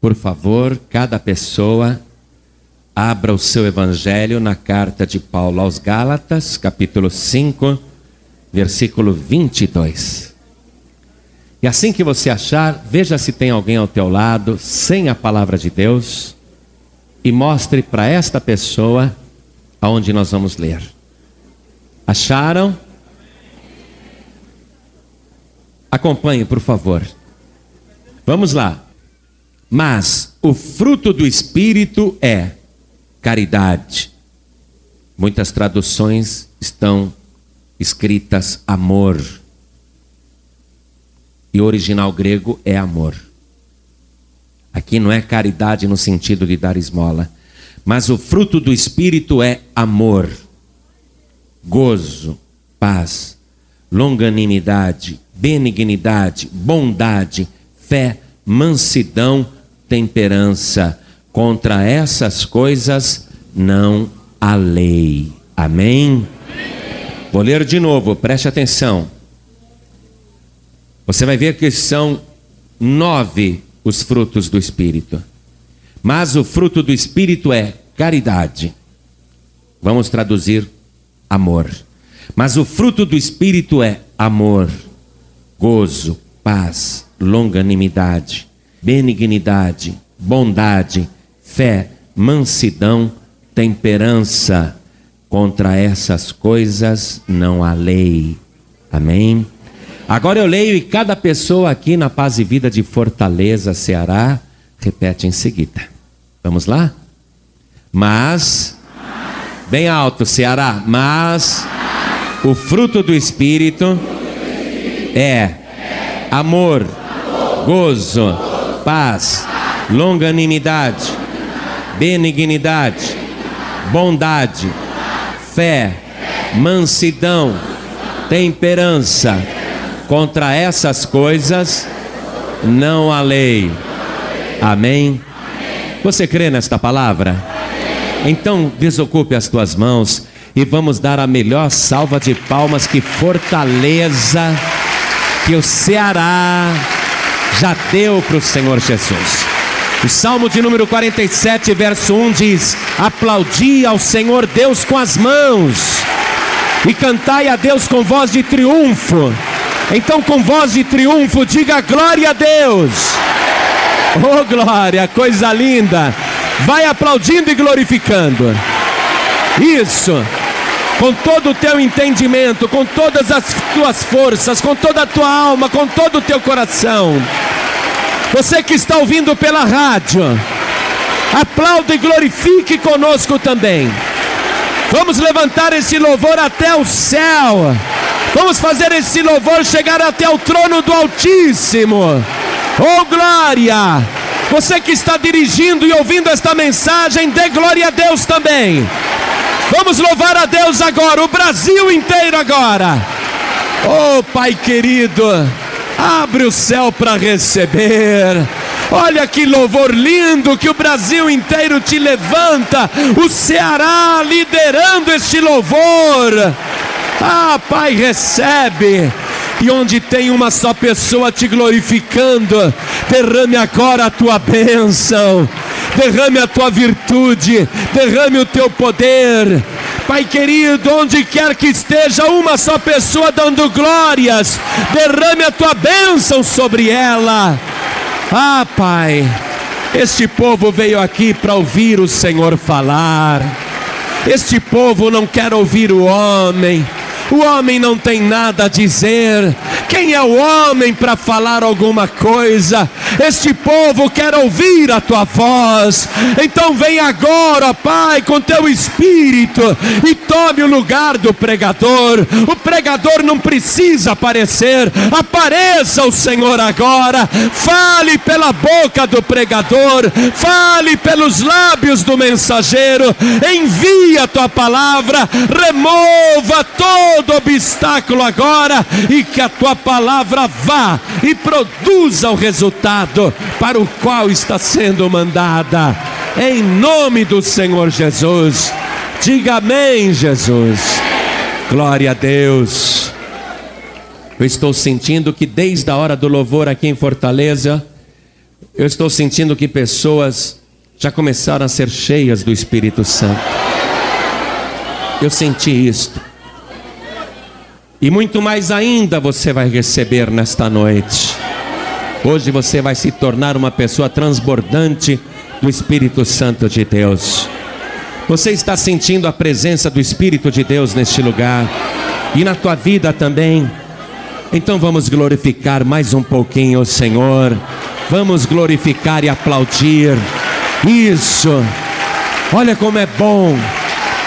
Por favor, cada pessoa abra o seu evangelho na carta de Paulo aos Gálatas, capítulo 5, versículo 22. E assim que você achar, veja se tem alguém ao teu lado sem a palavra de Deus e mostre para esta pessoa aonde nós vamos ler. Acharam? Acompanhe, por favor. Vamos lá. Mas o fruto do Espírito é caridade. Muitas traduções estão escritas amor. E o original grego é amor. Aqui não é caridade no sentido de dar esmola, mas o fruto do Espírito é amor, gozo, paz, longanimidade, benignidade, bondade, fé, mansidão, temperança. Contra essas coisas não há lei. Amém? Vou ler de novo, preste atenção. Você vai ver que são nove os frutos do Espírito. Mas o fruto do Espírito é caridade. Vamos traduzir amor. Mas o fruto do Espírito é amor, gozo, paz, longanimidade, benignidade, bondade, fé, mansidão, temperança. Contra essas coisas não há lei. Amém? Agora eu leio e cada pessoa aqui na Paz e Vida de Fortaleza, Ceará, repete em seguida. Vamos lá? Mas, bem alto, Ceará, mas o fruto do Espírito é amor, gozo, paz, longanimidade, benignidade, bondade, fé, mansidão, temperança. Contra essas coisas não há lei. Amém? Você crê nesta palavra? Então desocupe as tuas mãos e vamos dar a melhor salva de palmas que Fortaleza que o Ceará já deu para o Senhor Jesus. O Salmo de número 47, verso 1 diz: Aplaudi ao Senhor Deus com as mãos e cantai a Deus com voz de triunfo. Então, com voz de triunfo, diga glória a Deus. Oh, glória, coisa linda. Vai aplaudindo e glorificando. Isso com todo o teu entendimento, com todas as tuas forças, com toda a tua alma, com todo o teu coração. Você que está ouvindo pela rádio, aplaude e glorifique conosco também. Vamos levantar esse louvor até o céu. Vamos fazer esse louvor chegar até o trono do Altíssimo. Oh glória! Você que está dirigindo e ouvindo esta mensagem, dê glória a Deus também. Vamos louvar a Deus agora, o Brasil inteiro agora. Oh, Pai querido, abre o céu para receber. Olha que louvor lindo que o Brasil inteiro te levanta. O Ceará liderando este louvor. Ah, Pai, recebe. E onde tem uma só pessoa te glorificando, derrame agora a tua bênção derrame a tua virtude, derrame o teu poder. Pai querido, onde quer que esteja uma só pessoa dando glórias, derrame a tua bênção sobre ela. Ah, Pai, este povo veio aqui para ouvir o Senhor falar. Este povo não quer ouvir o homem. O homem não tem nada a dizer. Quem é o homem para falar alguma coisa? Este povo quer ouvir a tua voz. Então vem agora, Pai, com teu espírito e tome o lugar do pregador. O pregador não precisa aparecer. Apareça o Senhor agora. Fale pela boca do pregador, fale pelos lábios do mensageiro. Envia a tua palavra, remova todo obstáculo agora e que a tua palavra vá e produza o resultado para o qual está sendo mandada. Em nome do Senhor Jesus. Diga amém, Jesus. Glória a Deus. Eu estou sentindo que desde a hora do louvor aqui em Fortaleza, Eu estou sentindo que pessoas já começaram a ser cheias do Espírito Santo. Eu senti isto. E muito mais ainda você vai receber nesta noite. Hoje você vai se tornar uma pessoa transbordante do Espírito Santo de Deus. Você está sentindo a presença do Espírito de Deus neste lugar e na tua vida também. Então vamos glorificar mais um pouquinho o Senhor. Vamos glorificar e aplaudir. Isso. Olha como é bom.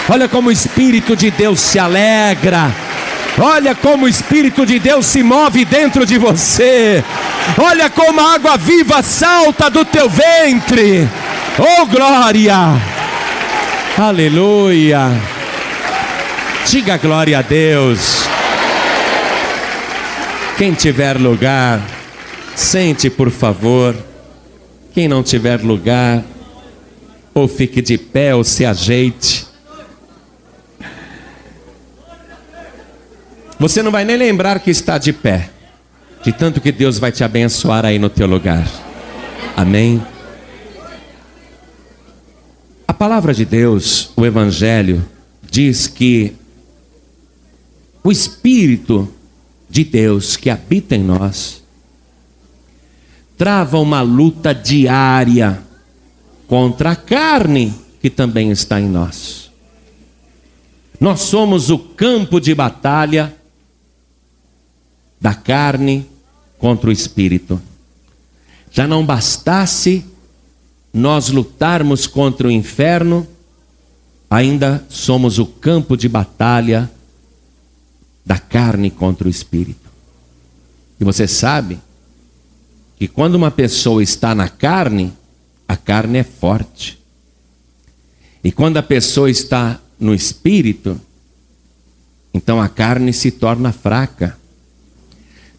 Olha como o Espírito de Deus se alegra. Olha como o Espírito de Deus se move dentro de você. Olha como a água viva salta do teu ventre. Oh glória! Aleluia! Diga glória a Deus. Quem tiver lugar, sente por favor. Quem não tiver lugar, ou fique de pé ou se ajeite. Você não vai nem lembrar que está de pé, de tanto que Deus vai te abençoar aí no teu lugar. Amém. A palavra de Deus, o Evangelho, diz que o Espírito de Deus que habita em nós trava uma luta diária contra a carne que também está em nós. Nós somos o campo de batalha da carne contra o espírito. Já não bastasse nós lutarmos contra o inferno, ainda somos o campo de batalha da carne contra o espírito. E você sabe que quando uma pessoa está na carne, a carne é forte. E quando a pessoa está no espírito, então a carne se torna fraca.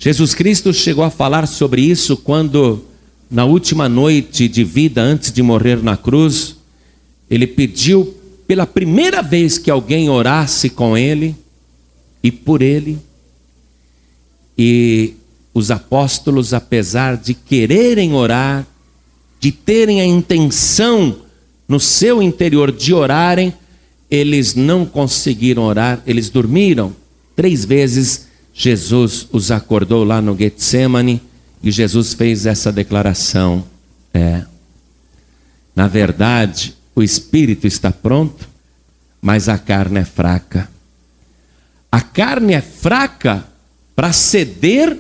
Jesus Cristo chegou a falar sobre isso quando, na última noite de vida, antes de morrer na cruz, ele pediu pela primeira vez que alguém orasse com ele e por ele. E os apóstolos, apesar de quererem orar, de terem a intenção no seu interior de orarem, eles não conseguiram orar, eles dormiram. Três vezes Jesus os acordou lá no Getsemane e Jesus fez essa declaração: é, na verdade, o espírito está pronto, mas a carne é fraca. A carne é fraca para ceder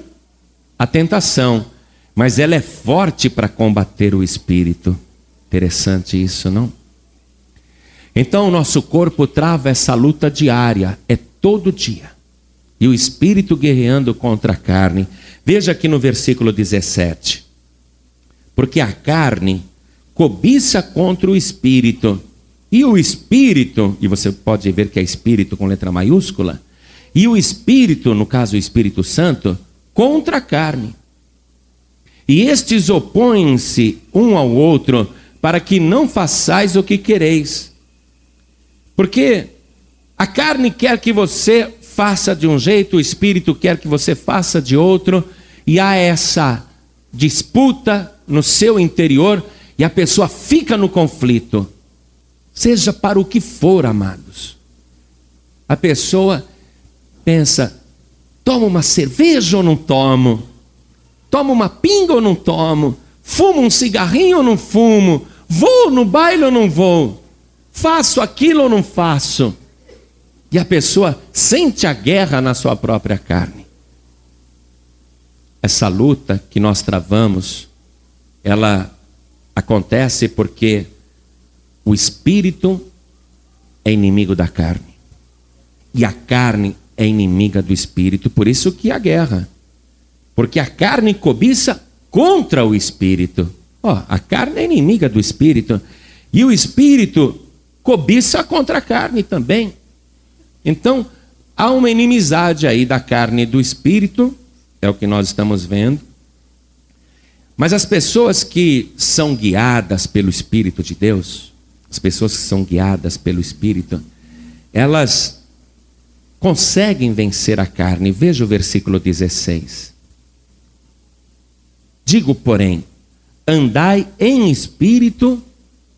à tentação, mas ela é forte para combater o espírito. Interessante isso, não? Então o nosso corpo trava essa luta diária, é todo dia. E o espírito guerreando contra a carne. Veja aqui no versículo 17. Porque a carne cobiça contra o espírito, e o espírito, e você pode ver que é espírito com letra maiúscula, e o Espírito, no caso o Espírito Santo, contra a carne. E estes opõem-se um ao outro para que não façais o que quereis. Porque a carne quer que você faça de um jeito, o espírito quer que você faça de outro, e há essa disputa no seu interior e a pessoa fica no conflito. Seja para o que for, amados. A pessoa pensa: tomo uma cerveja ou não tomo? Tomo uma pinga ou não tomo? Fumo um cigarrinho ou não fumo? Vou no baile ou não vou? Faço aquilo ou não faço? E a pessoa sente a guerra na sua própria carne. Essa luta que nós travamos, ela acontece porque o espírito é inimigo da carne. E a carne é inimiga do espírito, por isso que a guerra. Porque a carne cobiça contra o espírito. Ó, a carne é inimiga do espírito e o espírito cobiça contra a carne também. Então, há uma inimizade aí da carne e do espírito, é o que nós estamos vendo. Mas as pessoas que são guiadas pelo Espírito de Deus, as pessoas que são guiadas pelo Espírito, elas conseguem vencer a carne. Veja o versículo 16. Digo, porém, andai em espírito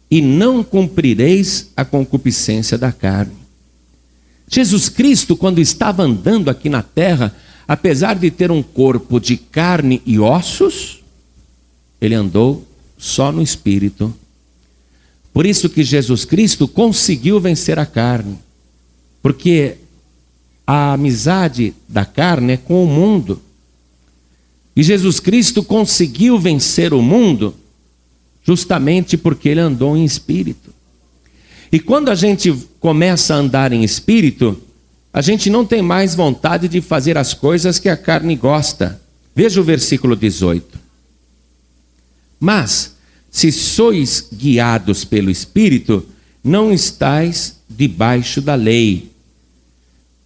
e não cumprireis a concupiscência da carne. Jesus Cristo, quando estava andando aqui na terra, apesar de ter um corpo de carne e ossos, ele andou só no espírito. Por isso que Jesus Cristo conseguiu vencer a carne, porque a amizade da carne é com o mundo. E Jesus Cristo conseguiu vencer o mundo justamente porque ele andou em espírito. E quando a gente começa a andar em espírito, a gente não tem mais vontade de fazer as coisas que a carne gosta. Veja o versículo 18. Mas, se sois guiados pelo Espírito, não estáis debaixo da lei.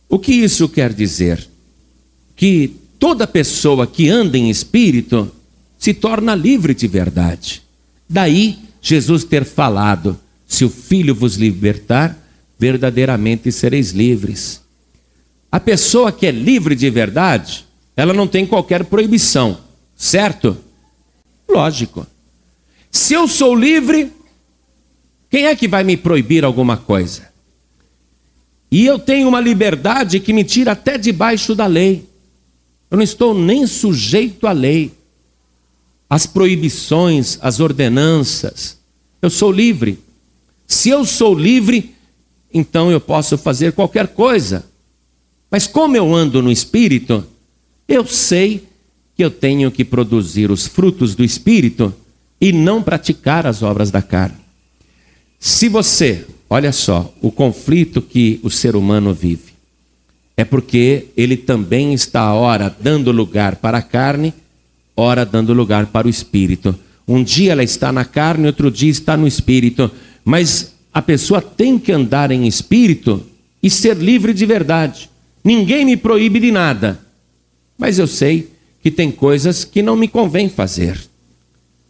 O que isso quer dizer? Que toda pessoa que anda em espírito se torna livre de verdade. Daí Jesus ter falado: se o Filho vos libertar, verdadeiramente sereis livres. A pessoa que é livre de verdade, ela não tem qualquer proibição, certo? Lógico. Se eu sou livre, quem é que vai me proibir alguma coisa? E eu tenho uma liberdade que me tira até debaixo da lei. Eu não estou nem sujeito à lei, às proibições, às ordenanças. Eu sou livre. Se eu sou livre, então eu posso fazer qualquer coisa. Mas como eu ando no espírito, eu sei que eu tenho que produzir os frutos do espírito e não praticar as obras da carne. Se você, olha só, o conflito que o ser humano vive, é porque ele também está, ora, dando lugar para a carne, ora, dando lugar para o espírito. Um dia ela está na carne, outro dia está no espírito, mas a pessoa tem que andar em espírito e ser livre de verdade. Ninguém me proíbe de nada, mas eu sei que tem coisas que não me convém fazer.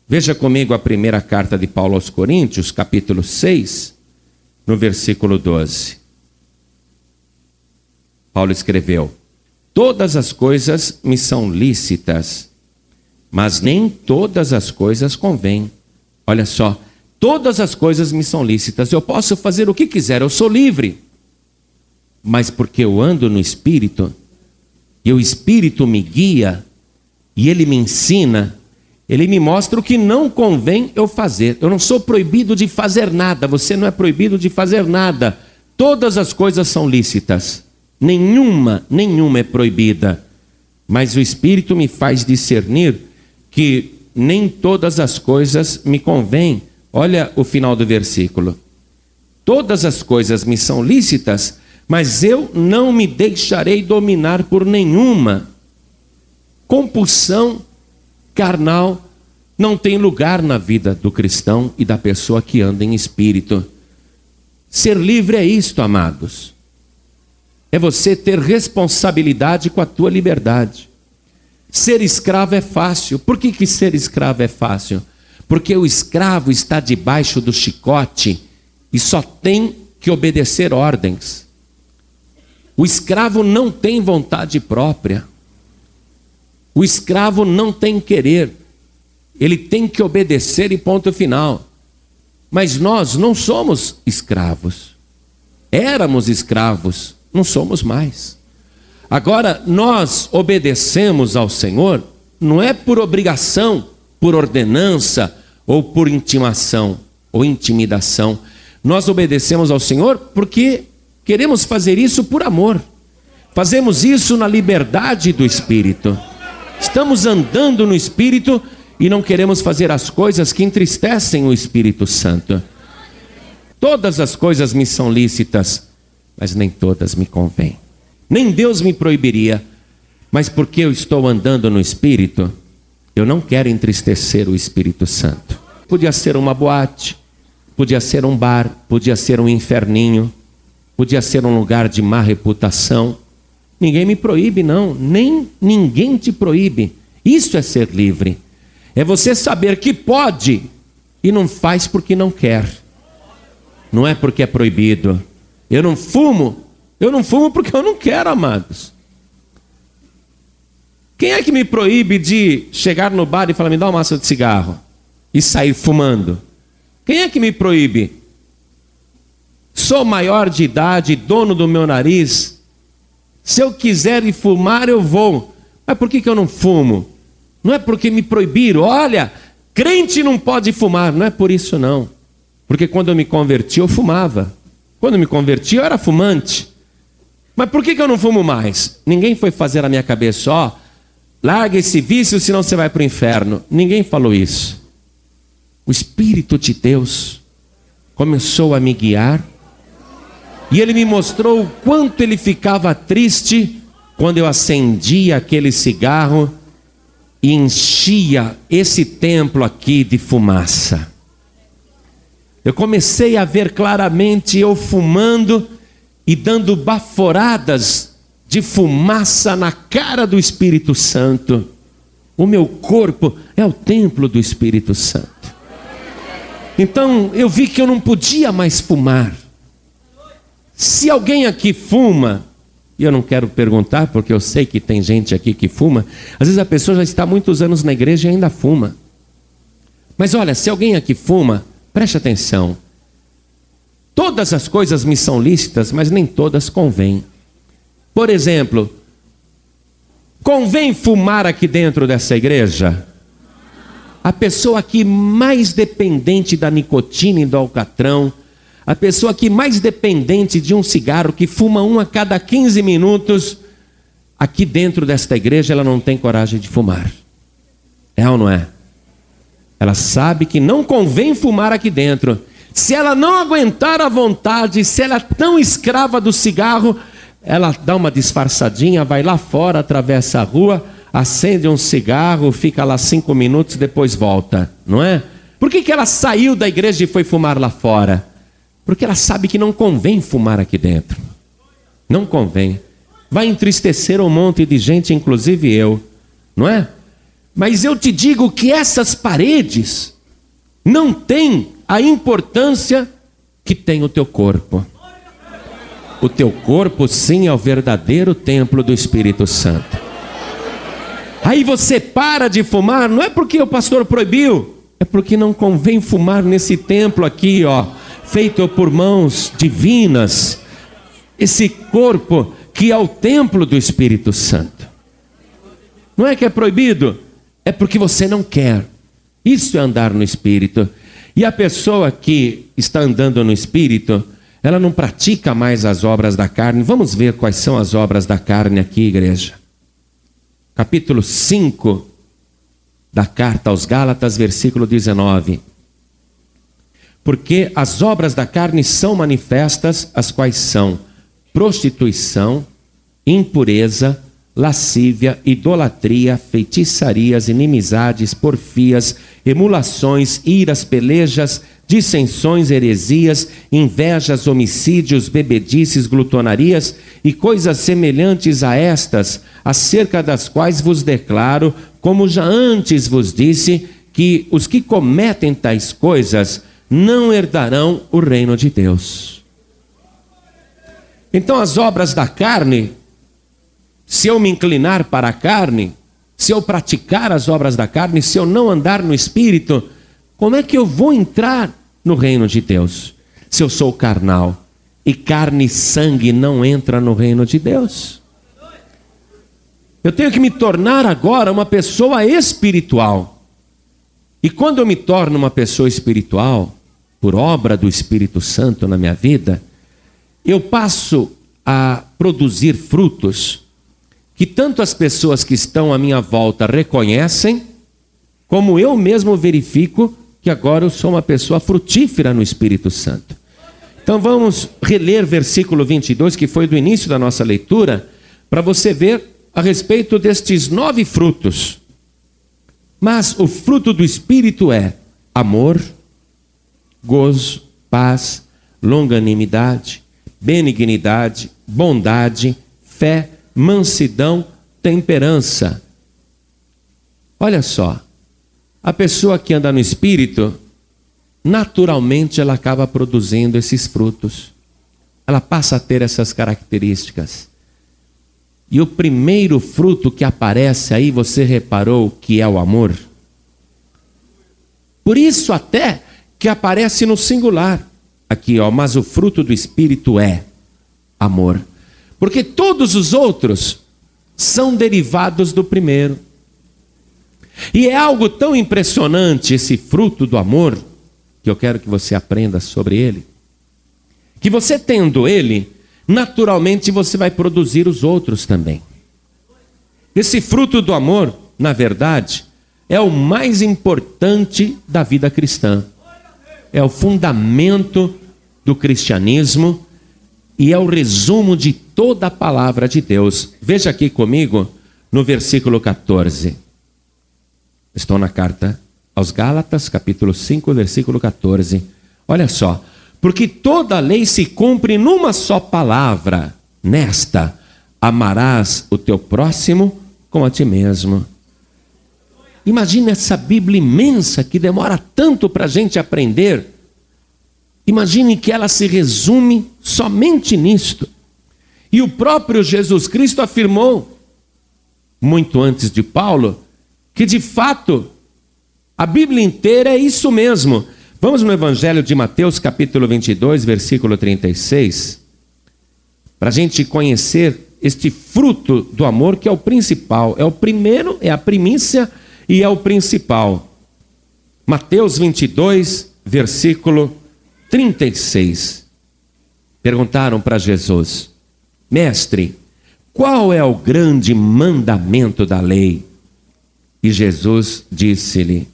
Veja comigo a primeira carta de Paulo aos Coríntios, capítulo 6, no versículo 12. Paulo escreveu: Todas as coisas me são lícitas, mas nem todas as coisas convêm. Olha só, todas as coisas me são lícitas, eu posso fazer o que quiser, eu sou livre mas porque eu ando no Espírito, e o Espírito me guia, e ele me ensina, ele me mostra o que não convém eu fazer. Eu não sou proibido de fazer nada, você não é proibido de fazer nada. Todas as coisas são lícitas, nenhuma, nenhuma é proibida. Mas o Espírito me faz discernir que nem todas as coisas me convêm. Olha o final do versículo. Todas as coisas me são lícitas, mas eu não me deixarei dominar por nenhuma compulsão carnal. Não tem lugar na vida do cristão e da pessoa que anda em espírito. Ser livre é isto, amados. É você ter responsabilidade com a tua liberdade. Ser escravo é fácil. Por que, que ser escravo é fácil? Porque o escravo está debaixo do chicote e só tem que obedecer ordens. O escravo não tem vontade própria. O escravo não tem querer. Ele tem que obedecer e ponto final. Mas nós não somos escravos. Éramos escravos, não somos mais. Agora, nós obedecemos ao Senhor, não é por obrigação, por ordenança ou por intimação ou intimidação. Nós obedecemos ao Senhor porque Queremos fazer isso por amor. Fazemos isso na liberdade do Espírito. Estamos andando no Espírito e não queremos fazer as coisas que entristecem o Espírito Santo. Todas as coisas me são lícitas, mas nem todas me convêm. Nem Deus me proibiria, mas porque eu estou andando no Espírito, eu não quero entristecer o Espírito Santo. Podia ser uma boate, podia ser um bar, podia ser um inferninho, podia ser um lugar de má reputação. Ninguém me proíbe, não, nem ninguém te proíbe. Isso é ser livre. É você saber que pode e não faz porque não quer. Não é porque é proibido. Eu não fumo, eu não fumo porque eu não quero, amados. Quem é que me proíbe de chegar no bar e falar, me dá uma massa de cigarro? E sair fumando? Quem é que me proíbe? Sou maior de idade, dono do meu nariz. Se eu quiser ir fumar, eu vou. Mas por que, eu não fumo? Não é porque me proibiram. Olha, crente não pode fumar. Não é por isso, não. Porque quando eu me converti, eu fumava. Quando eu me converti, eu era fumante. Mas por que, que eu não fumo mais? Ninguém foi fazer a minha cabeça, ó, larga esse vício, senão você vai para o inferno. Ninguém falou isso. O Espírito de Deus começou a me guiar e ele me mostrou o quanto ele ficava triste quando eu acendia aquele cigarro e enchia esse templo aqui de fumaça. Eu comecei a ver claramente eu fumando e dando baforadas de fumaça na cara do Espírito Santo. O meu corpo é o templo do Espírito Santo. Então eu vi que eu não podia mais fumar. Se alguém aqui fuma, e eu não quero perguntar, porque eu sei que tem gente aqui que fuma, às vezes a pessoa já está há muitos anos na igreja e ainda fuma. Mas olha, se alguém aqui fuma, preste atenção. Todas as coisas me são lícitas, mas nem todas convêm. Por exemplo, convém fumar aqui dentro dessa igreja? A pessoa aqui mais dependente da nicotina e do alcatrão, a pessoa aqui mais dependente de um cigarro, que fuma um a cada 15 minutos, aqui dentro desta igreja ela não tem coragem de fumar. É ou não é? Ela sabe que não convém fumar aqui dentro. Se ela não aguentar a vontade, se ela é tão escrava do cigarro, ela dá uma disfarçadinha, vai lá fora, atravessa a rua, acende um cigarro, fica lá cinco minutos, depois volta, não é? Por que, que ela saiu da igreja e foi fumar lá fora? Porque ela sabe que não convém fumar aqui dentro. Não convém. Vai entristecer um monte de gente, inclusive eu, não é? Mas eu te digo que essas paredes não têm a importância que tem o teu corpo. O teu corpo, sim, é o verdadeiro templo do Espírito Santo. Aí você para de fumar, não é porque o pastor proibiu, é porque não convém fumar nesse templo aqui, ó, feito por mãos divinas. Esse corpo que é o templo do Espírito Santo. Não é que é proibido, é porque você não quer. Isso é andar no Espírito. E a pessoa que está andando no espírito, ela não pratica mais as obras da carne. Vamos ver quais são as obras da carne aqui, igreja. Capítulo 5 da carta aos Gálatas, versículo 19. Porque as obras da carne são manifestas, as quais são prostituição, impureza, lascívia, idolatria, feitiçarias, inimizades, porfias, emulações, iras, pelejas, dissensões, heresias, invejas, homicídios, bebedices, glutonarias e coisas semelhantes a estas, acerca das quais vos declaro, como já antes vos disse, que os que cometem tais coisas não herdarão o reino de Deus. Então, as obras da carne se eu me inclinar para a carne, se eu praticar as obras da carne, se eu não andar no espírito, como é que eu vou entrar no reino de Deus? Se eu sou carnal e carne e sangue não entra no reino de Deus. Eu tenho que me tornar agora uma pessoa espiritual. E quando eu me torno uma pessoa espiritual, por obra do Espírito Santo na minha vida, eu passo a produzir frutos que tanto as pessoas que estão à minha volta reconhecem, como eu mesmo verifico que agora eu sou uma pessoa frutífera no Espírito Santo. Então vamos reler versículo 22, que foi do início da nossa leitura, para você ver a respeito destes nove frutos. Mas o fruto do Espírito é amor, gozo, paz, longanimidade, benignidade, bondade, fé, mansidão, temperança. Olha só, a pessoa que anda no espírito, naturalmente ela acaba produzindo esses frutos. Ela passa a ter essas características. E o primeiro fruto que aparece aí, você reparou que é o amor? Por isso até que aparece no singular. Aqui, ó, mas o fruto do espírito é amor. Porque todos os outros são derivados do primeiro. E é algo tão impressionante esse fruto do amor, que eu quero que você aprenda sobre ele, que você tendo ele, naturalmente você vai produzir os outros também. Esse fruto do amor, na verdade, é o mais importante da vida cristã. É o fundamento do cristianismo e é o resumo de toda a palavra de Deus. Veja aqui comigo no versículo 14. Estou na carta aos Gálatas, capítulo 5, versículo 14. Olha só. Porque toda lei se cumpre numa só palavra, nesta: amarás o teu próximo como a ti mesmo. Imagina essa Bíblia imensa que demora tanto para a gente aprender. Imagine que ela se resume somente nisto. E o próprio Jesus Cristo afirmou, muito antes de Paulo, que de fato a Bíblia inteira é isso mesmo. Vamos no Evangelho de Mateus, capítulo 22, versículo 36, para a gente conhecer este fruto do amor que é o principal, é o primeiro, é a primícia e é o principal. Mateus 22, versículo 36. Perguntaram para Jesus: Mestre, qual é o grande mandamento da lei? E Jesus disse-lhe: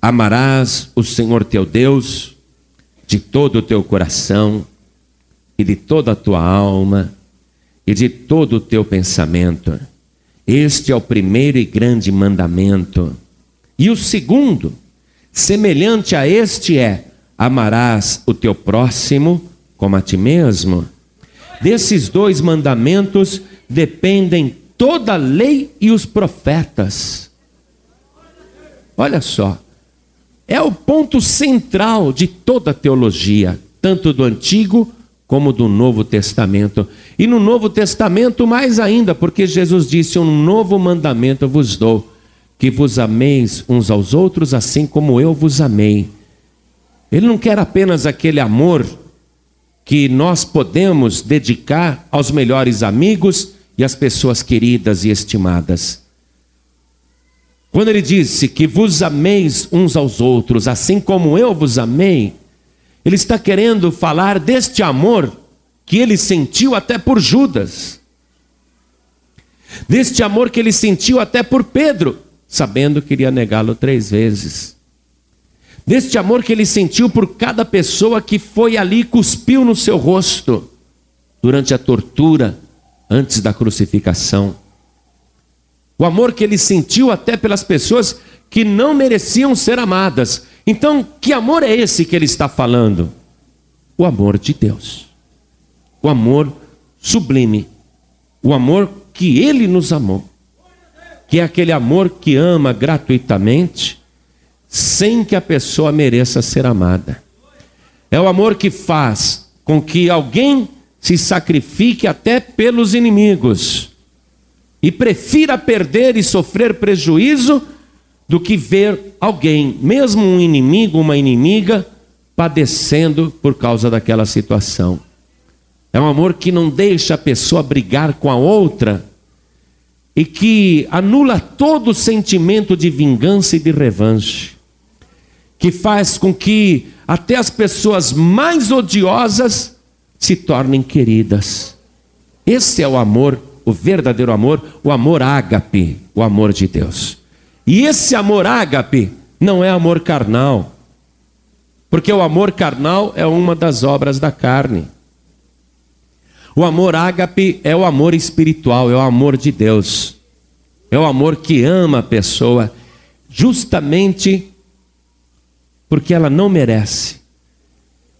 Amarás o Senhor teu Deus de todo o teu coração e de toda a tua alma e de todo o teu pensamento. Este é o primeiro e grande mandamento. E o segundo, semelhante a este, é: amarás o teu próximo como a ti mesmo. Desses dois mandamentos dependem toda a lei e os profetas. Olha só, é o ponto central de toda a teologia, tanto do Antigo como do Novo Testamento. E no Novo Testamento, mais ainda, porque Jesus disse: Um novo mandamento vos dou, que vos ameis uns aos outros, assim como eu vos amei. Ele não quer apenas aquele amor que nós podemos dedicar aos melhores amigos e às pessoas queridas e estimadas. Quando ele disse que vos ameis uns aos outros, assim como eu vos amei, ele está querendo falar deste amor que ele sentiu até por Judas, deste amor que ele sentiu até por Pedro, sabendo que iria negá-lo três vezes, deste amor que ele sentiu por cada pessoa que foi ali e cuspiu no seu rosto durante a tortura, antes da crucificação. O amor que ele sentiu até pelas pessoas que não mereciam ser amadas, então, que amor é esse que ele está falando? O amor de Deus. O amor sublime. O amor que ele nos amou. Que é aquele amor que ama gratuitamente, sem que a pessoa mereça ser amada. É o amor que faz com que alguém se sacrifique até pelos inimigos e prefira perder e sofrer prejuízo do que ver alguém, mesmo um inimigo, uma inimiga, padecendo por causa daquela situação. É um amor que não deixa a pessoa brigar com a outra e que anula todo o sentimento de vingança e de revanche, que faz com que até as pessoas mais odiosas se tornem queridas. Esse é o amor, o verdadeiro amor, o amor ágape, o amor de Deus. E esse amor ágape não é amor carnal, porque o amor carnal é uma das obras da carne. O amor ágape é o amor espiritual, é o amor de Deus. É o amor que ama a pessoa justamente porque ela não merece.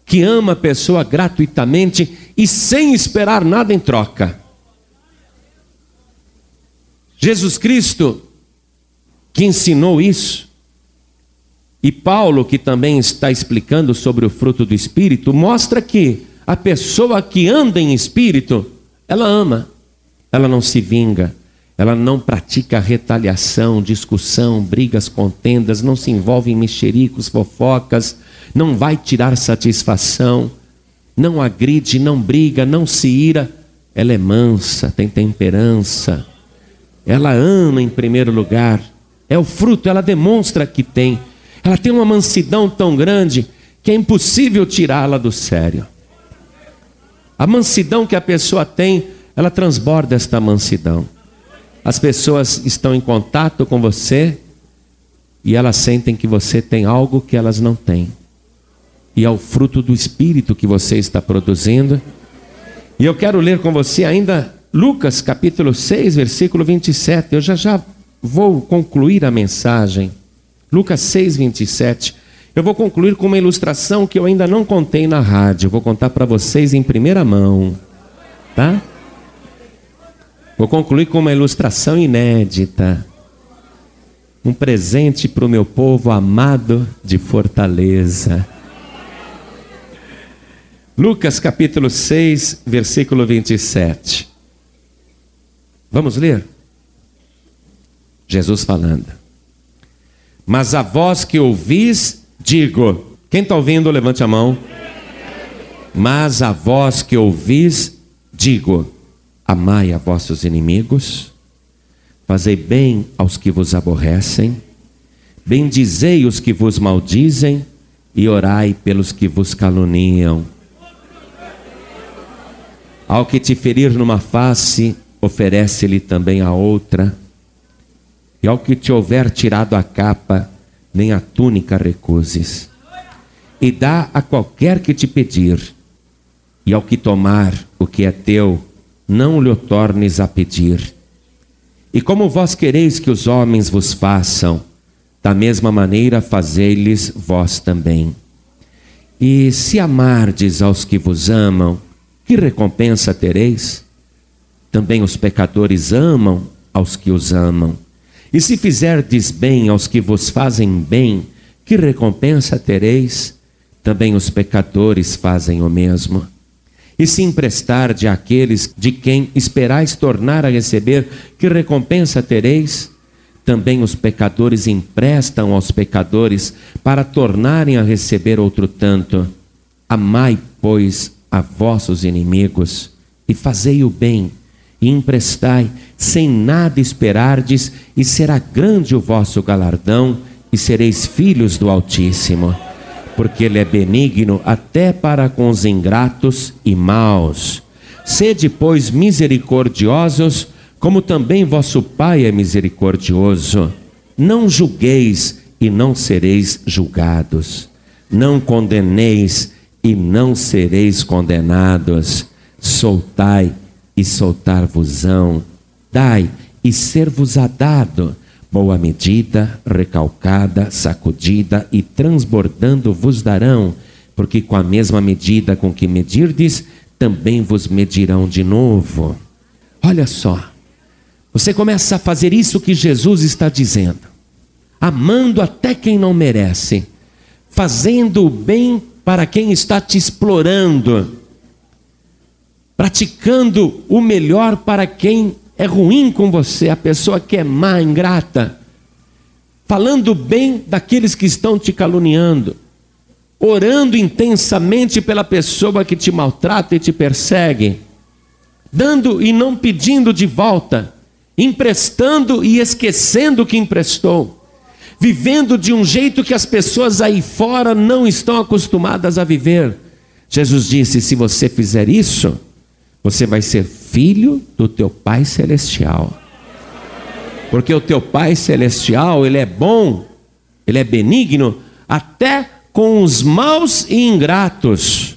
Que ama a pessoa gratuitamente e sem esperar nada em troca. Jesus Cristo que ensinou isso. E Paulo, que também está explicando sobre o fruto do Espírito, mostra que a pessoa que anda em espírito, ela ama, ela não se vinga, ela não pratica retaliação, discussão, brigas, contendas, não se envolve em mexericos, fofocas, não vai tirar satisfação, não agride, não briga, não se ira. Ela é mansa, tem temperança, ela ama em primeiro lugar, é o fruto, ela demonstra que tem. Ela tem uma mansidão tão grande que é impossível tirá-la do sério. A mansidão que a pessoa tem, ela transborda esta mansidão. As pessoas estão em contato com você e elas sentem que você tem algo que elas não têm. E é o fruto do espírito que você está produzindo. E eu quero ler com você ainda Lucas capítulo 6, versículo 27. Eu já já vou concluir a mensagem. Lucas 6, 27. Eu vou concluir com uma ilustração que eu ainda não contei na rádio. Vou contar para vocês em primeira mão. Tá? Vou concluir com uma ilustração inédita. Um presente para o meu povo amado de Fortaleza. Lucas capítulo 6, versículo 27. Vamos ler? Jesus falando. Mas a voz que ouvis Digo, quem está ouvindo, levante a mão. Mas a voz que ouvis, digo: amai a vossos inimigos, fazei bem aos que vos aborrecem, bendizei os que vos maldizem e orai pelos que vos caluniam. Ao que te ferir numa face, oferece-lhe também a outra, e ao que te houver tirado a capa, nem a túnica recuses. E dá a qualquer que te pedir, e ao que tomar o que é teu, não lhe tornes a pedir. E como vós quereis que os homens vos façam, da mesma maneira fazei-lhes vós também. E se amardes aos que vos amam, que recompensa tereis? Também os pecadores amam aos que os amam. E se fizerdes bem aos que vos fazem bem, que recompensa tereis? Também os pecadores fazem o mesmo. E se emprestarde àqueles de quem esperais tornar a receber, que recompensa tereis? Também os pecadores emprestam aos pecadores para tornarem a receber outro tanto. Amai, pois, a vossos inimigos e fazei o bem e emprestai, sem nada esperardes, e será grande o vosso galardão, e sereis filhos do Altíssimo. Porque Ele é benigno até para com os ingratos e maus. Sede, pois, misericordiosos, como também vosso Pai é misericordioso. Não julgueis e não sereis julgados. Não condeneis e não sereis condenados. Soltai e soltar-vos-ão. Dai e ser-vos-á dado. Boa medida, recalcada, sacudida e transbordando vos darão, porque com a mesma medida com que medirdes, também vos medirão de novo. Olha só, você começa a fazer isso que Jesus está dizendo, amando até quem não merece, fazendo o bem para quem está te explorando praticando o melhor para quem é ruim com você, a pessoa que é má, ingrata, falando bem daqueles que estão te caluniando, orando intensamente pela pessoa que te maltrata e te persegue, dando e não pedindo de volta, emprestando e esquecendo que emprestou, vivendo de um jeito que as pessoas aí fora não estão acostumadas a viver. Jesus disse: se você fizer isso, você vai ser filho do teu Pai celestial. Porque o teu Pai celestial, ele é bom, ele é benigno até com os maus e ingratos.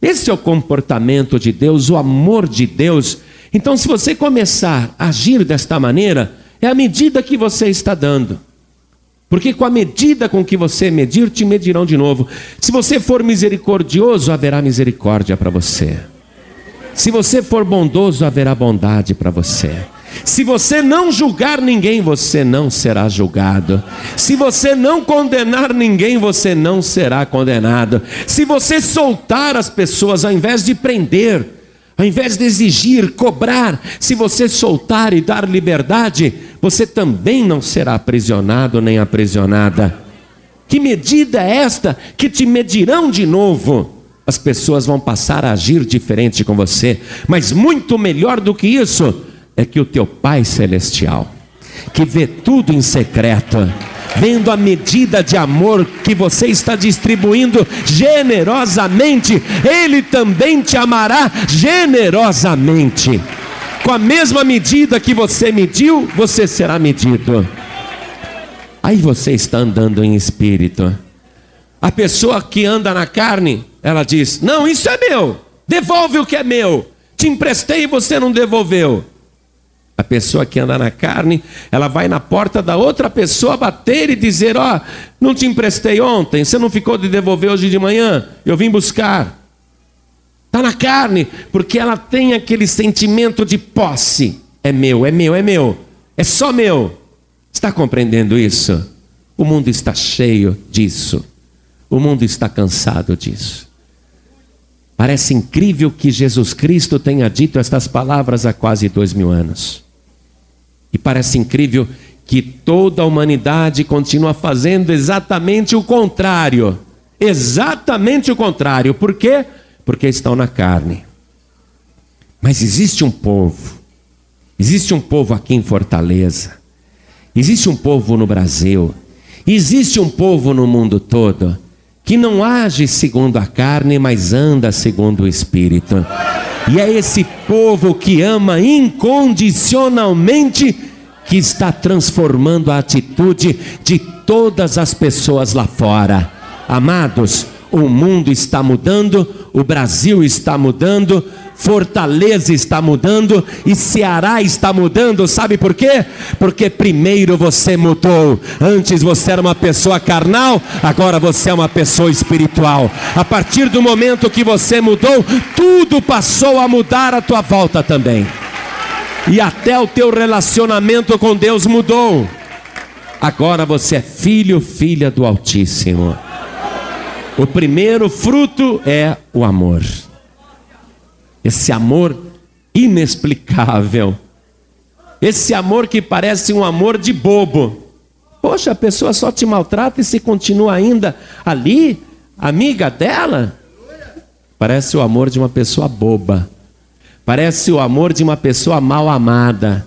Esse é o comportamento de Deus, o amor de Deus. Então, se você começar a agir desta maneira, é a medida que você está dando. Porque com a medida com que você medir, te medirão de novo. Se você for misericordioso, haverá misericórdia para você. Se você for bondoso, haverá bondade para você. Se você não julgar ninguém, você não será julgado. Se você não condenar ninguém, você não será condenado. Se você soltar as pessoas ao invés de prender, Ao invés de exigir, cobrar, se você soltar e dar liberdade, você também não será aprisionado nem aprisionada. Que medida é esta que te medirão de novo? As pessoas vão passar a agir diferente com você, mas muito melhor do que isso é que o teu Pai Celestial, que vê tudo em secreto, vendo a medida de amor que você está distribuindo generosamente, Ele também te amará generosamente. Com a mesma medida que você mediu, você será medido. Aí você está andando em espírito. A pessoa que anda na carne, ela diz: Não, isso é meu, devolve o que é meu. Te emprestei e você não devolveu. A pessoa que anda na carne, ela vai na porta da outra pessoa bater e dizer: Ó, oh, não te emprestei ontem, você não ficou de devolver hoje de manhã, eu vim buscar. Está na carne, porque ela tem aquele sentimento de posse: é meu, é meu, é meu, é só meu. Está compreendendo isso? O mundo está cheio disso, o mundo está cansado disso. Parece incrível que Jesus Cristo tenha dito estas palavras há quase dois mil anos. E parece incrível que toda a humanidade continua fazendo exatamente o contrário. Exatamente o contrário. Por quê? Porque estão na carne. Mas existe um povo, existe um povo aqui em Fortaleza, existe um povo no Brasil, existe um povo no mundo todo que não age segundo a carne, mas anda segundo o Espírito. E é esse povo que ama incondicionalmente que está transformando a atitude de todas as pessoas lá fora. Amados, o mundo está mudando, o Brasil está mudando, Fortaleza está mudando e Ceará está mudando, sabe por quê? Porque primeiro você mudou. Antes você era uma pessoa carnal, agora você é uma pessoa espiritual. A partir do momento que você mudou, tudo passou a mudar à tua volta também. E até o teu relacionamento com Deus mudou. Agora você é filho, filha do Altíssimo. O primeiro fruto é o amor esse amor inexplicável, esse amor que parece um amor de bobo. Poxa, a pessoa só te maltrata e se continua ainda ali, amiga dela. Parece o amor de uma pessoa boba. Parece o amor de uma pessoa mal amada.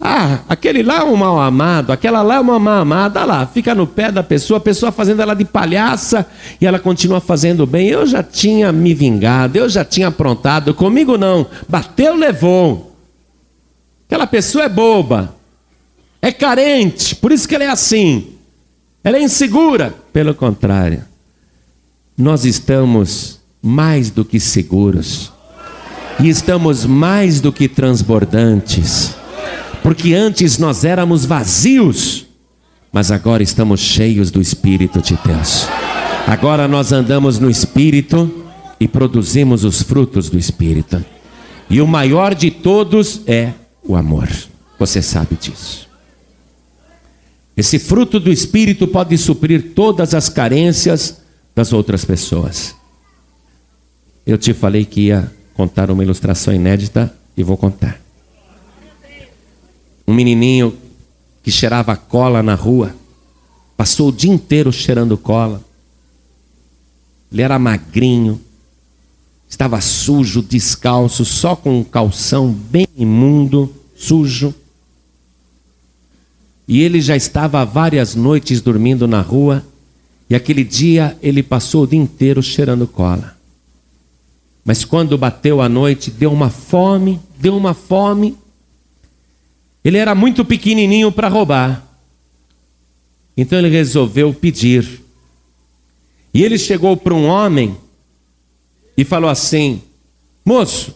Ah, aquele lá é um mal amado, aquela lá é uma mal amada, lá, fica no pé da pessoa, a pessoa fazendo ela de palhaça e ela continua fazendo bem. Eu já tinha me vingado, eu já tinha aprontado, comigo não, bateu, levou. Aquela pessoa é boba, é carente, por isso que ela é assim, ela é insegura. Pelo contrário, nós estamos mais do que seguros e estamos mais do que transbordantes porque antes nós éramos vazios, mas agora estamos cheios do Espírito de Deus. Agora nós andamos no Espírito e produzimos os frutos do Espírito. E o maior de todos é o amor. Você sabe disso. Esse fruto do Espírito pode suprir todas as carências das outras pessoas. Eu te falei que ia contar uma ilustração inédita e vou contar um menininho que cheirava cola na rua, passou o dia inteiro cheirando cola. Ele era magrinho, estava sujo, descalço, só com um calção bem imundo, sujo. E ele já estava várias noites dormindo na rua, e aquele dia ele passou o dia inteiro cheirando cola. Mas quando bateu a noite, deu uma fome, deu uma fome, ele era muito pequenininho para roubar. Então ele resolveu pedir. E ele chegou para um homem e falou assim: Moço,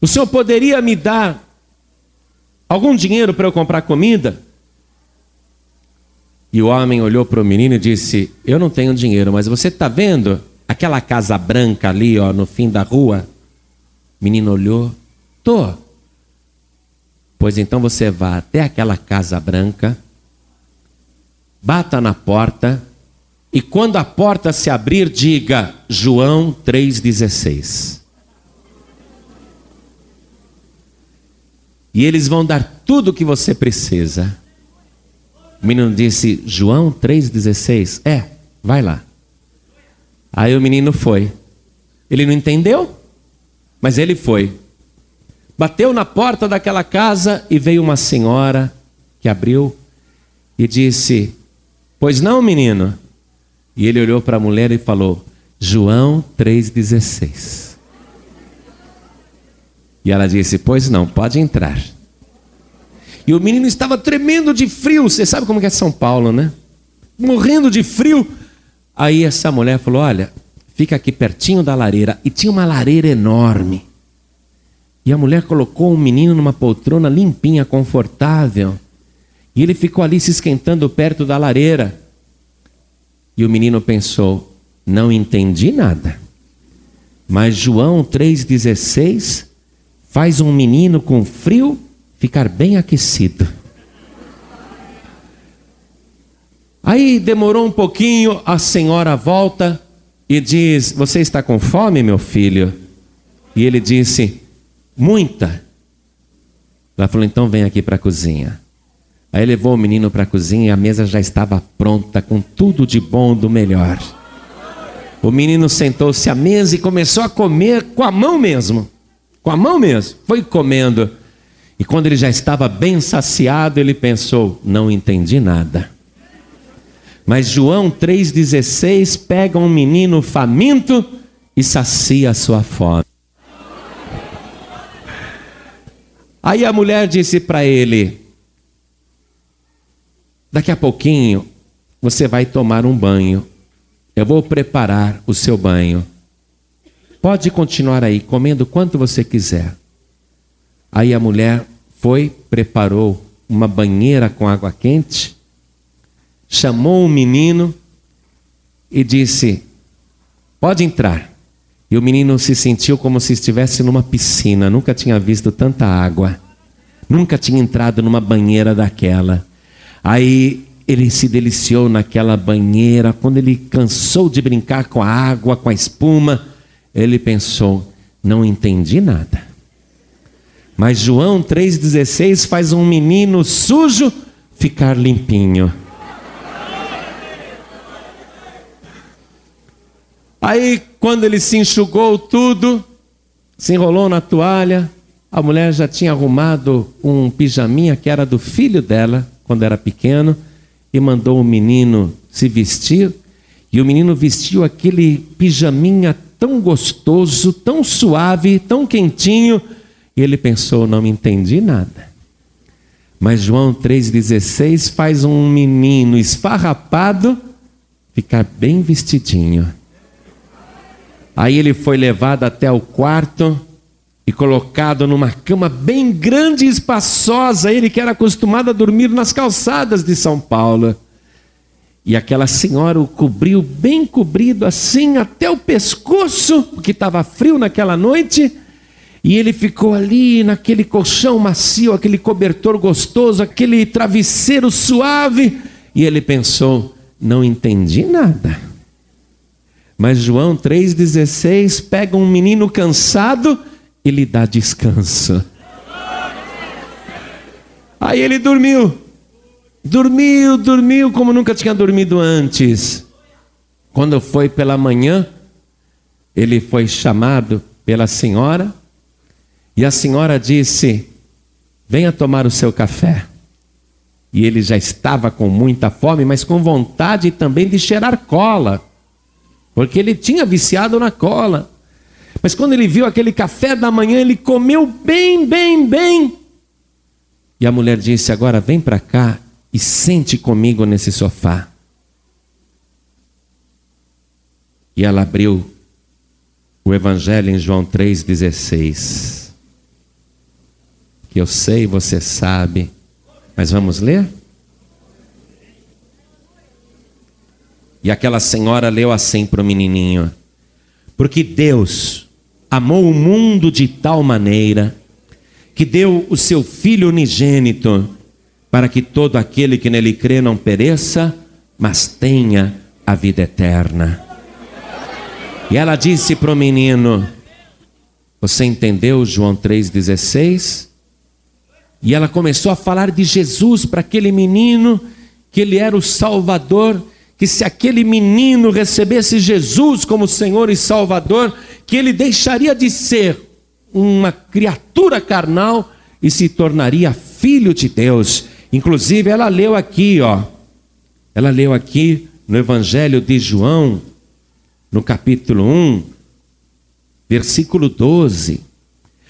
o senhor poderia me dar algum dinheiro para eu comprar comida? E o homem olhou para o menino e disse: Eu não tenho dinheiro, mas você está vendo aquela casa branca ali, ó, no fim da rua? O menino olhou: Tô. Pois então você vá até aquela casa branca, bata na porta, e quando a porta se abrir, diga João 3,16. E eles vão dar tudo o que você precisa. O menino disse: João 3,16? É, vai lá. Aí o menino foi. Ele não entendeu, mas ele foi. Bateu na porta daquela casa e veio uma senhora que abriu e disse: Pois não, menino? E ele olhou para a mulher e falou: João 3,16. E ela disse: Pois não, pode entrar. E o menino estava tremendo de frio. Você sabe como é São Paulo, né? Morrendo de frio. Aí essa mulher falou: Olha, fica aqui pertinho da lareira. E tinha uma lareira enorme. E a mulher colocou o menino numa poltrona limpinha, confortável. E ele ficou ali se esquentando perto da lareira. E o menino pensou: não entendi nada. Mas João 3,16 faz um menino com frio ficar bem aquecido. Aí demorou um pouquinho, a senhora volta e diz: Você está com fome, meu filho? E ele disse: Muita. Ela falou: Então vem aqui para a cozinha. Aí levou o menino para a cozinha e a mesa já estava pronta, com tudo de bom do melhor. O menino sentou-se à mesa e começou a comer com a mão mesmo. Com a mão mesmo. Foi comendo. E quando ele já estava bem saciado, ele pensou: não entendi nada. Mas João 3,16 pega um menino faminto e sacia a sua fome. Aí a mulher disse para ele: Daqui a pouquinho você vai tomar um banho. Eu vou preparar o seu banho. Pode continuar aí, comendo quanto você quiser. Aí a mulher foi, preparou uma banheira com água quente, chamou o menino e disse: Pode entrar. E o menino se sentiu como se estivesse numa piscina, nunca tinha visto tanta água, nunca tinha entrado numa banheira daquela. Aí ele se deliciou naquela banheira. Quando ele cansou de brincar com a água, com a espuma, ele pensou: não entendi nada. Mas João 3,16 faz um menino sujo ficar limpinho. Aí, quando ele se enxugou tudo, se enrolou na toalha, a mulher já tinha arrumado um pijaminha que era do filho dela, quando era pequeno, e mandou o menino se vestir. E o menino vestiu aquele pijaminha tão gostoso, tão suave, tão quentinho. E ele pensou: não me entendi nada. Mas João 3,16 faz um menino esfarrapado ficar bem vestidinho. Aí ele foi levado até o quarto e colocado numa cama bem grande e espaçosa, ele que era acostumado a dormir nas calçadas de São Paulo. E aquela senhora o cobriu bem cobrido assim até o pescoço, porque estava frio naquela noite. E ele ficou ali naquele colchão macio, aquele cobertor gostoso, aquele travesseiro suave. E ele pensou: não entendi nada. Mas João 3,16 pega um menino cansado e lhe dá descanso. Aí ele dormiu. Dormiu, dormiu como nunca tinha dormido antes. Quando foi pela manhã, ele foi chamado pela senhora e a senhora disse: Venha tomar o seu café. E ele já estava com muita fome, mas com vontade também de cheirar cola, porque ele tinha viciado na cola. Mas quando ele viu aquele café da manhã, ele comeu bem, bem, bem. E a mulher disse: Agora vem para cá e sente comigo nesse sofá. E ela abriu o Evangelho em João 3,16. Que eu sei, você sabe, mas vamos ler? E aquela senhora leu assim para o menininho: Porque Deus amou o mundo de tal maneira que deu o seu Filho unigênito para que todo aquele que nele crê não pereça, mas tenha a vida eterna. E ela disse para o menino: Você entendeu João 3,16? E ela começou a falar de Jesus para aquele menino, que ele era o Salvador, que se aquele menino recebesse Jesus como Senhor e Salvador, que ele deixaria de ser uma criatura carnal e se tornaria filho de Deus. Inclusive, ela leu aqui, ó. Ela leu aqui no Evangelho de João, no capítulo 1, versículo 12.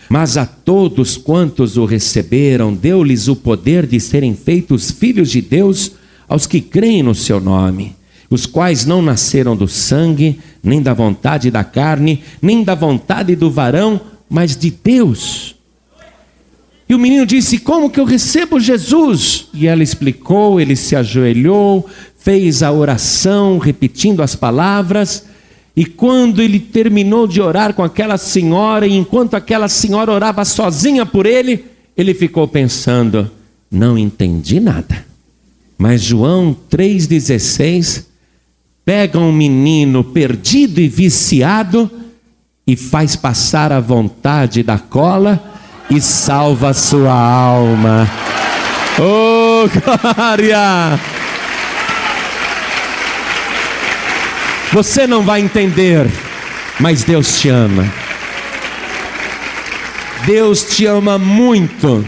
Mas a todos quantos o receberam, deu-lhes o poder de serem feitos filhos de Deus aos que creem no seu nome, os quais não nasceram do sangue, nem da vontade da carne, nem da vontade do varão, mas de Deus. E o menino disse: Como que eu recebo Jesus? E ela explicou, ele se ajoelhou, fez a oração, repetindo as palavras. E quando ele terminou de orar com aquela senhora, e enquanto aquela senhora orava sozinha por ele, ele ficou pensando: não entendi nada. Mas João 3,16 pega um menino perdido e viciado e faz passar a vontade da cola e salva a sua alma. Oh, glória! Você não vai entender, mas Deus te ama. Deus te ama muito.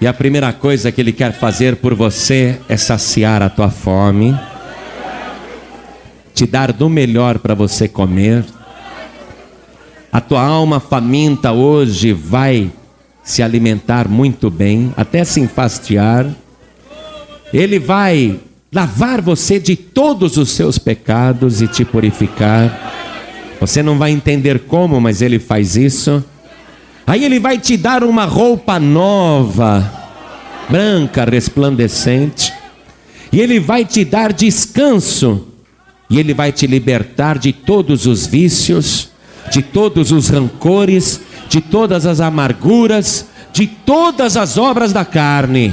E a primeira coisa que Ele quer fazer por você é saciar a tua fome, te dar do melhor para você comer. A tua alma faminta hoje vai se alimentar muito bem, até se enfastiar. Ele vai lavar você de todos os seus pecados e te purificar. Você não vai entender como, mas ele faz isso. Aí ele vai te dar uma roupa nova, branca, resplandecente. E ele vai te dar descanso. E ele vai te libertar de todos os vícios, de todos os rancores, de todas as amarguras, de todas as obras da carne.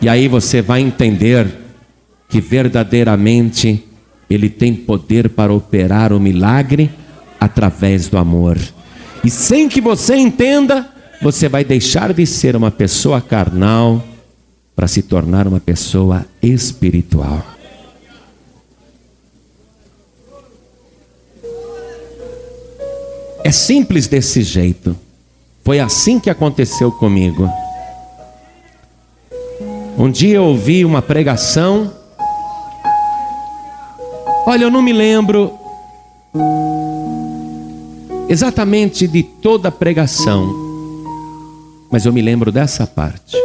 E aí você vai entender que verdadeiramente Ele tem poder para operar o milagre através do amor. E sem que você entenda, você vai deixar de ser uma pessoa carnal para se tornar uma pessoa espiritual. É simples desse jeito. Foi assim que aconteceu comigo. Um dia eu ouvi uma pregação Olha, eu não me lembro exatamente de toda a pregação, mas eu me lembro dessa parte.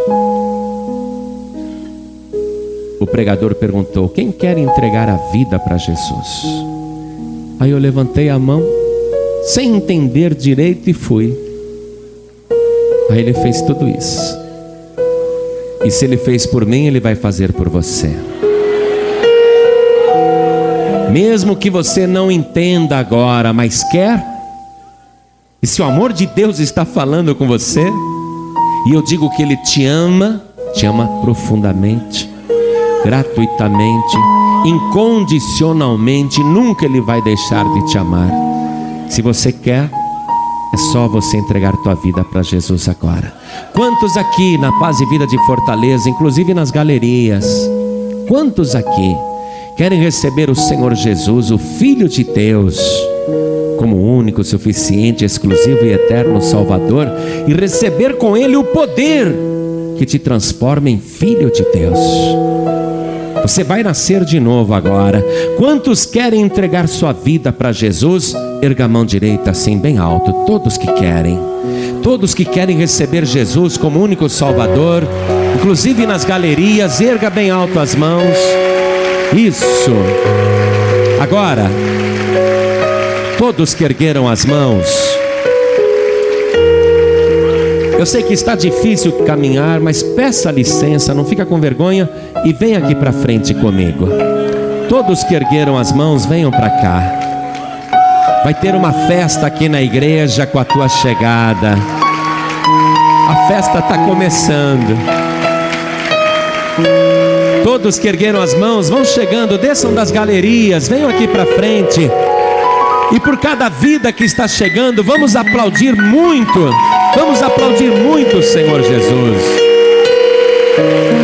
O pregador perguntou: Quem quer entregar a vida para Jesus? Aí eu levantei a mão, sem entender direito, e fui. Aí ele fez tudo isso. E se ele fez por mim, ele vai fazer por você. Mesmo que você não entenda agora, mas quer, e se o amor de Deus está falando com você, e eu digo que Ele te ama, te ama profundamente, gratuitamente, incondicionalmente, nunca Ele vai deixar de te amar. Se você quer, é só você entregar tua vida para Jesus agora. Quantos aqui na Paz e Vida de Fortaleza, inclusive nas galerias, quantos aqui querem receber o Senhor Jesus, o Filho de Deus, como único, suficiente, exclusivo e eterno Salvador, e receber com Ele o poder que te transforma em Filho de Deus. Você vai nascer de novo agora. Quantos querem entregar sua vida para Jesus? Erga a mão direita assim, bem alto. Todos que querem. Todos que querem receber Jesus como único Salvador, inclusive nas galerias, erga bem alto as mãos. Isso. Agora, todos que ergueram as mãos. Eu sei que está difícil caminhar, mas peça licença, não fica com vergonha e vem aqui para frente comigo. Todos que ergueram as mãos, venham para cá. Vai ter uma festa aqui na igreja com a tua chegada. A festa está começando. Todos que ergueram as mãos, vão chegando, desçam das galerias, venham aqui para frente. E por cada vida que está chegando, vamos aplaudir muito Vamos aplaudir muito, Senhor Jesus.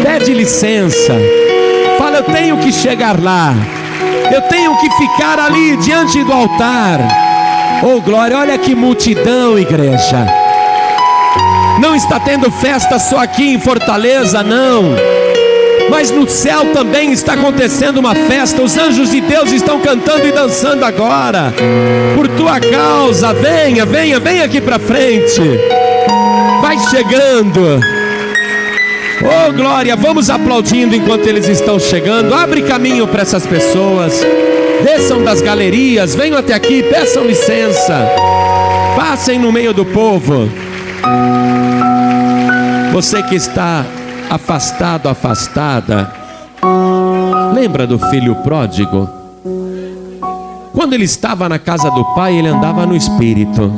Pede licença. Fala, eu tenho que chegar lá. Eu tenho que ficar ali diante do altar. Oh, glória, olha que multidão, igreja. Não está tendo festa só aqui em Fortaleza, não. Mas no céu também está acontecendo uma festa. Os anjos de Deus estão cantando e dançando agora. Por tua causa, venha, venha, venha aqui para frente. Vai chegando. Oh glória, vamos aplaudindo enquanto eles estão chegando. Abre caminho para essas pessoas. Desçam das galerias, venham até aqui, peçam licença. Passem no meio do povo. Você que está afastado, afastada, lembra do filho pródigo? Quando ele estava na casa do pai, ele andava no espírito.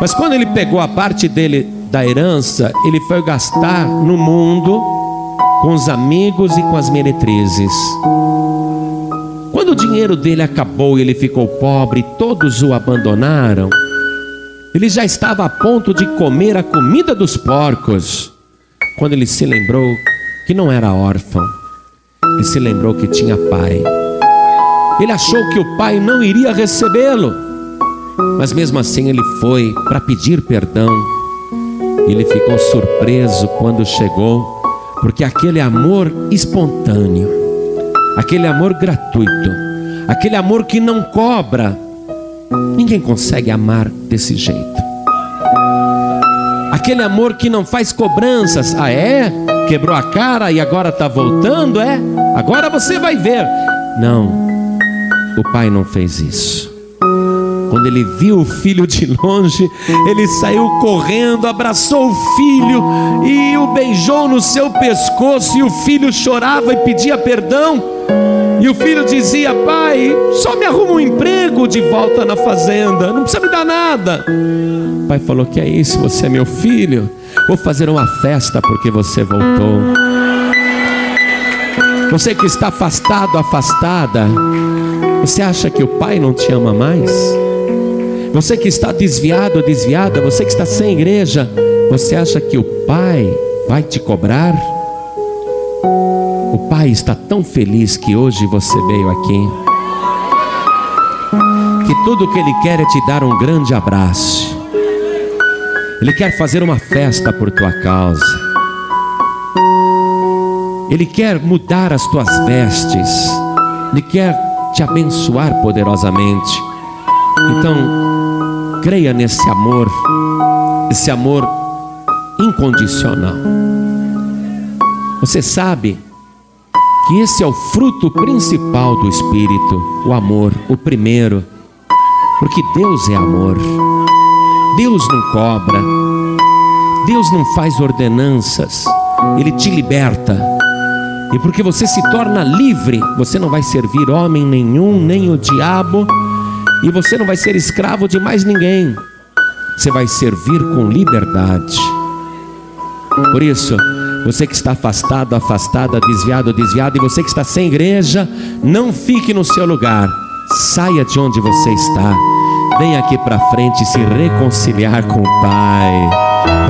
Mas quando ele pegou a parte dele da herança, ele foi gastar no mundo com os amigos e com as meretrizes. Quando o dinheiro dele acabou e ele ficou pobre, todos o abandonaram. Ele já estava a ponto de comer a comida dos porcos, quando ele se lembrou que não era órfão, ele se lembrou que tinha pai. Ele achou que o pai não iria recebê-lo, mas mesmo assim ele foi para pedir perdão. Ele ficou surpreso quando chegou, porque aquele amor espontâneo, aquele amor gratuito, aquele amor que não cobra, Ninguém consegue amar desse jeito. Aquele amor que não faz cobranças. Ah, é? Quebrou a cara e agora está voltando? É? Agora você vai ver. Não, o pai não fez isso. Quando ele viu o filho de longe, ele saiu correndo, abraçou o filho e o beijou no seu pescoço. E o filho chorava e pedia perdão. E o filho dizia: Pai, só me arruma um emprego de volta na fazenda, não precisa me dar nada. Pai falou: Que é isso? Você é meu filho? Vou fazer uma festa porque você voltou. Você que está afastado, afastada, você acha que o pai não te ama mais? Você que está desviado, desviada, você que está sem igreja, você acha que o pai vai te cobrar? O Pai está tão feliz que hoje você veio aqui. Que tudo que Ele quer é te dar um grande abraço. Ele quer fazer uma festa por tua causa. Ele quer mudar as tuas vestes. Ele quer te abençoar poderosamente. Então, creia nesse amor, esse amor incondicional. Você sabe que esse é o fruto principal do Espírito, o amor, o primeiro, porque Deus é amor, Deus não cobra, Deus não faz ordenanças, Ele te liberta, e porque você se torna livre, você não vai servir homem nenhum, nem o diabo, e você não vai ser escravo de mais ninguém, você vai servir com liberdade. Por isso, você que está afastado, afastada, desviado, desviado, e você que está sem igreja, não fique no seu lugar. Saia de onde você está. Venha aqui para frente se reconciliar com o Pai.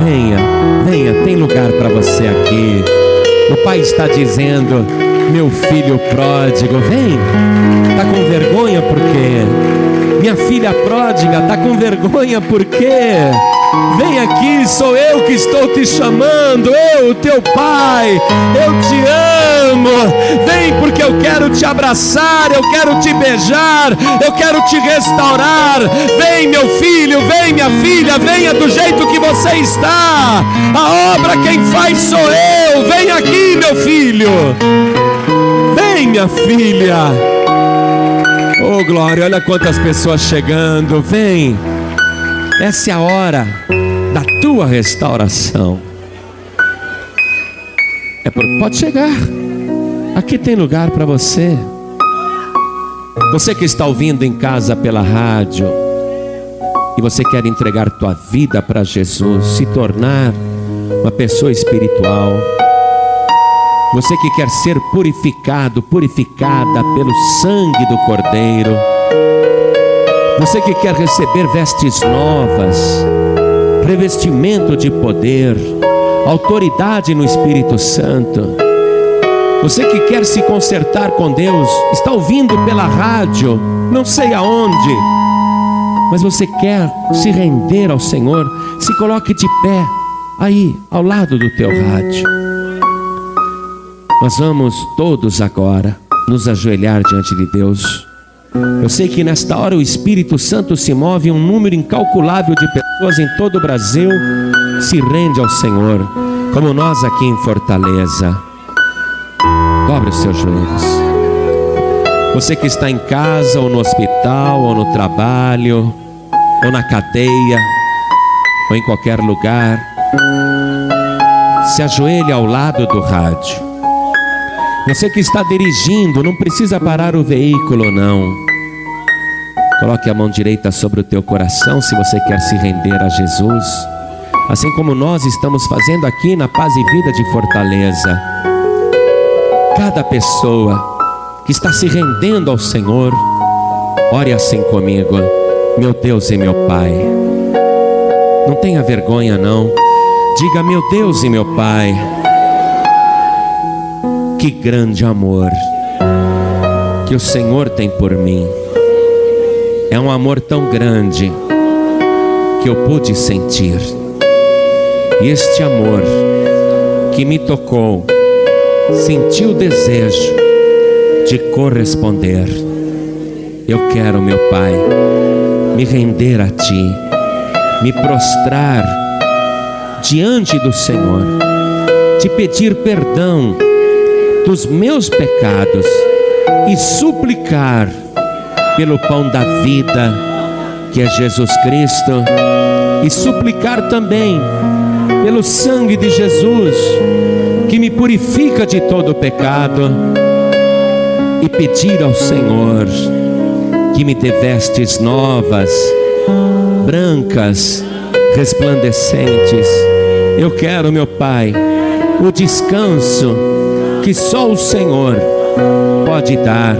Venha, venha, tem lugar para você aqui. O Pai está dizendo: Meu filho pródigo, vem. Está com vergonha por quê? Minha filha pródiga, está com vergonha por quê? Vem aqui, sou eu que estou te chamando, eu, teu pai, eu te amo. Vem porque eu quero te abraçar, eu quero te beijar, eu quero te restaurar. Vem, meu filho, vem, minha filha, venha do jeito que você está. A obra quem faz sou eu. Vem aqui, meu filho. Vem, minha filha. Oh, glória, olha quantas pessoas chegando. Vem. Essa é a hora da tua restauração. É por... Pode chegar. Aqui tem lugar para você. Você que está ouvindo em casa pela rádio e você quer entregar tua vida para Jesus, se tornar uma pessoa espiritual. Você que quer ser purificado, purificada pelo sangue do Cordeiro. Você que quer receber vestes novas, revestimento de poder, autoridade no Espírito Santo. Você que quer se consertar com Deus, está ouvindo pela rádio, não sei aonde, mas você quer se render ao Senhor, se coloque de pé aí, ao lado do teu rádio. Nós vamos todos agora nos ajoelhar diante de Deus. Eu sei que nesta hora o Espírito Santo se move, um número incalculável de pessoas em todo o Brasil se rende ao Senhor, como nós aqui em Fortaleza. Dobre os seus joelhos. Você que está em casa, ou no hospital, ou no trabalho, ou na cadeia, ou em qualquer lugar, se ajoelhe ao lado do rádio. Você que está dirigindo, não precisa parar o veículo, não. Coloque a mão direita sobre o teu coração se você quer se render a Jesus. Assim como nós estamos fazendo aqui na Paz e Vida de Fortaleza. Cada pessoa que está se rendendo ao Senhor, ore assim comigo, meu Deus e meu Pai. Não tenha vergonha, não. Diga, meu Deus e meu Pai que grande amor que o Senhor tem por mim. É um amor tão grande que eu pude sentir. E este amor que me tocou, senti o desejo de corresponder. Eu quero, meu Pai, me render a Ti, me prostrar diante do Senhor, te pedir perdão dos meus pecados e suplicar pelo pão da vida, que é Jesus Cristo, e suplicar também pelo sangue de Jesus, que me purifica de todo pecado, e pedir ao Senhor que me dê vestes novas, brancas, resplandecentes. Eu quero, meu Pai, o descanso que só o Senhor pode dar.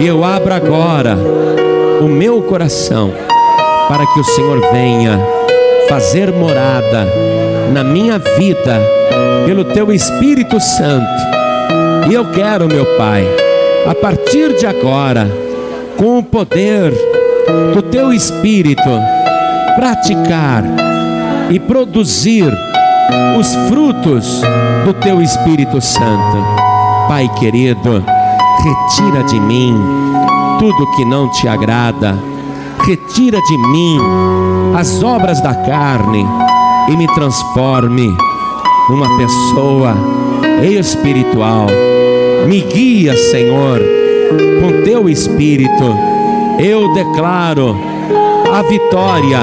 E eu abro agora o meu coração para que o Senhor venha fazer morada na minha vida pelo teu Espírito Santo. E eu quero, meu Pai, a partir de agora, com o poder do teu Espírito, praticar e produzir os frutos do teu Espírito Santo. Pai querido, retira de mim tudo que não te agrada, retira de mim as obras da carne e me transforme numa pessoa espiritual. Me guia, Senhor, com teu espírito. Eu declaro a vitória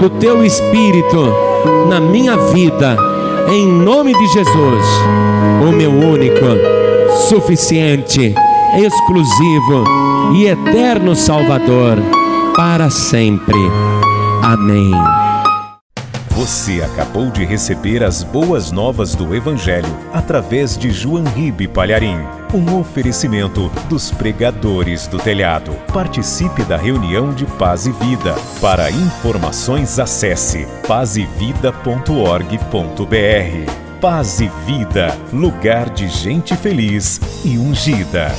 do teu espírito na minha vida, em nome de Jesus, o meu único, suficiente, exclusivo e eterno Salvador, para sempre. Amém. Você acabou de receber as boas novas do Evangelho através de João Ribe Palharim. Um oferecimento dos pregadores do telhado. Participe da reunião de Paz e Vida. Para informações, acesse pazevida.org.br. Paz e Vida, lugar de gente feliz e ungida.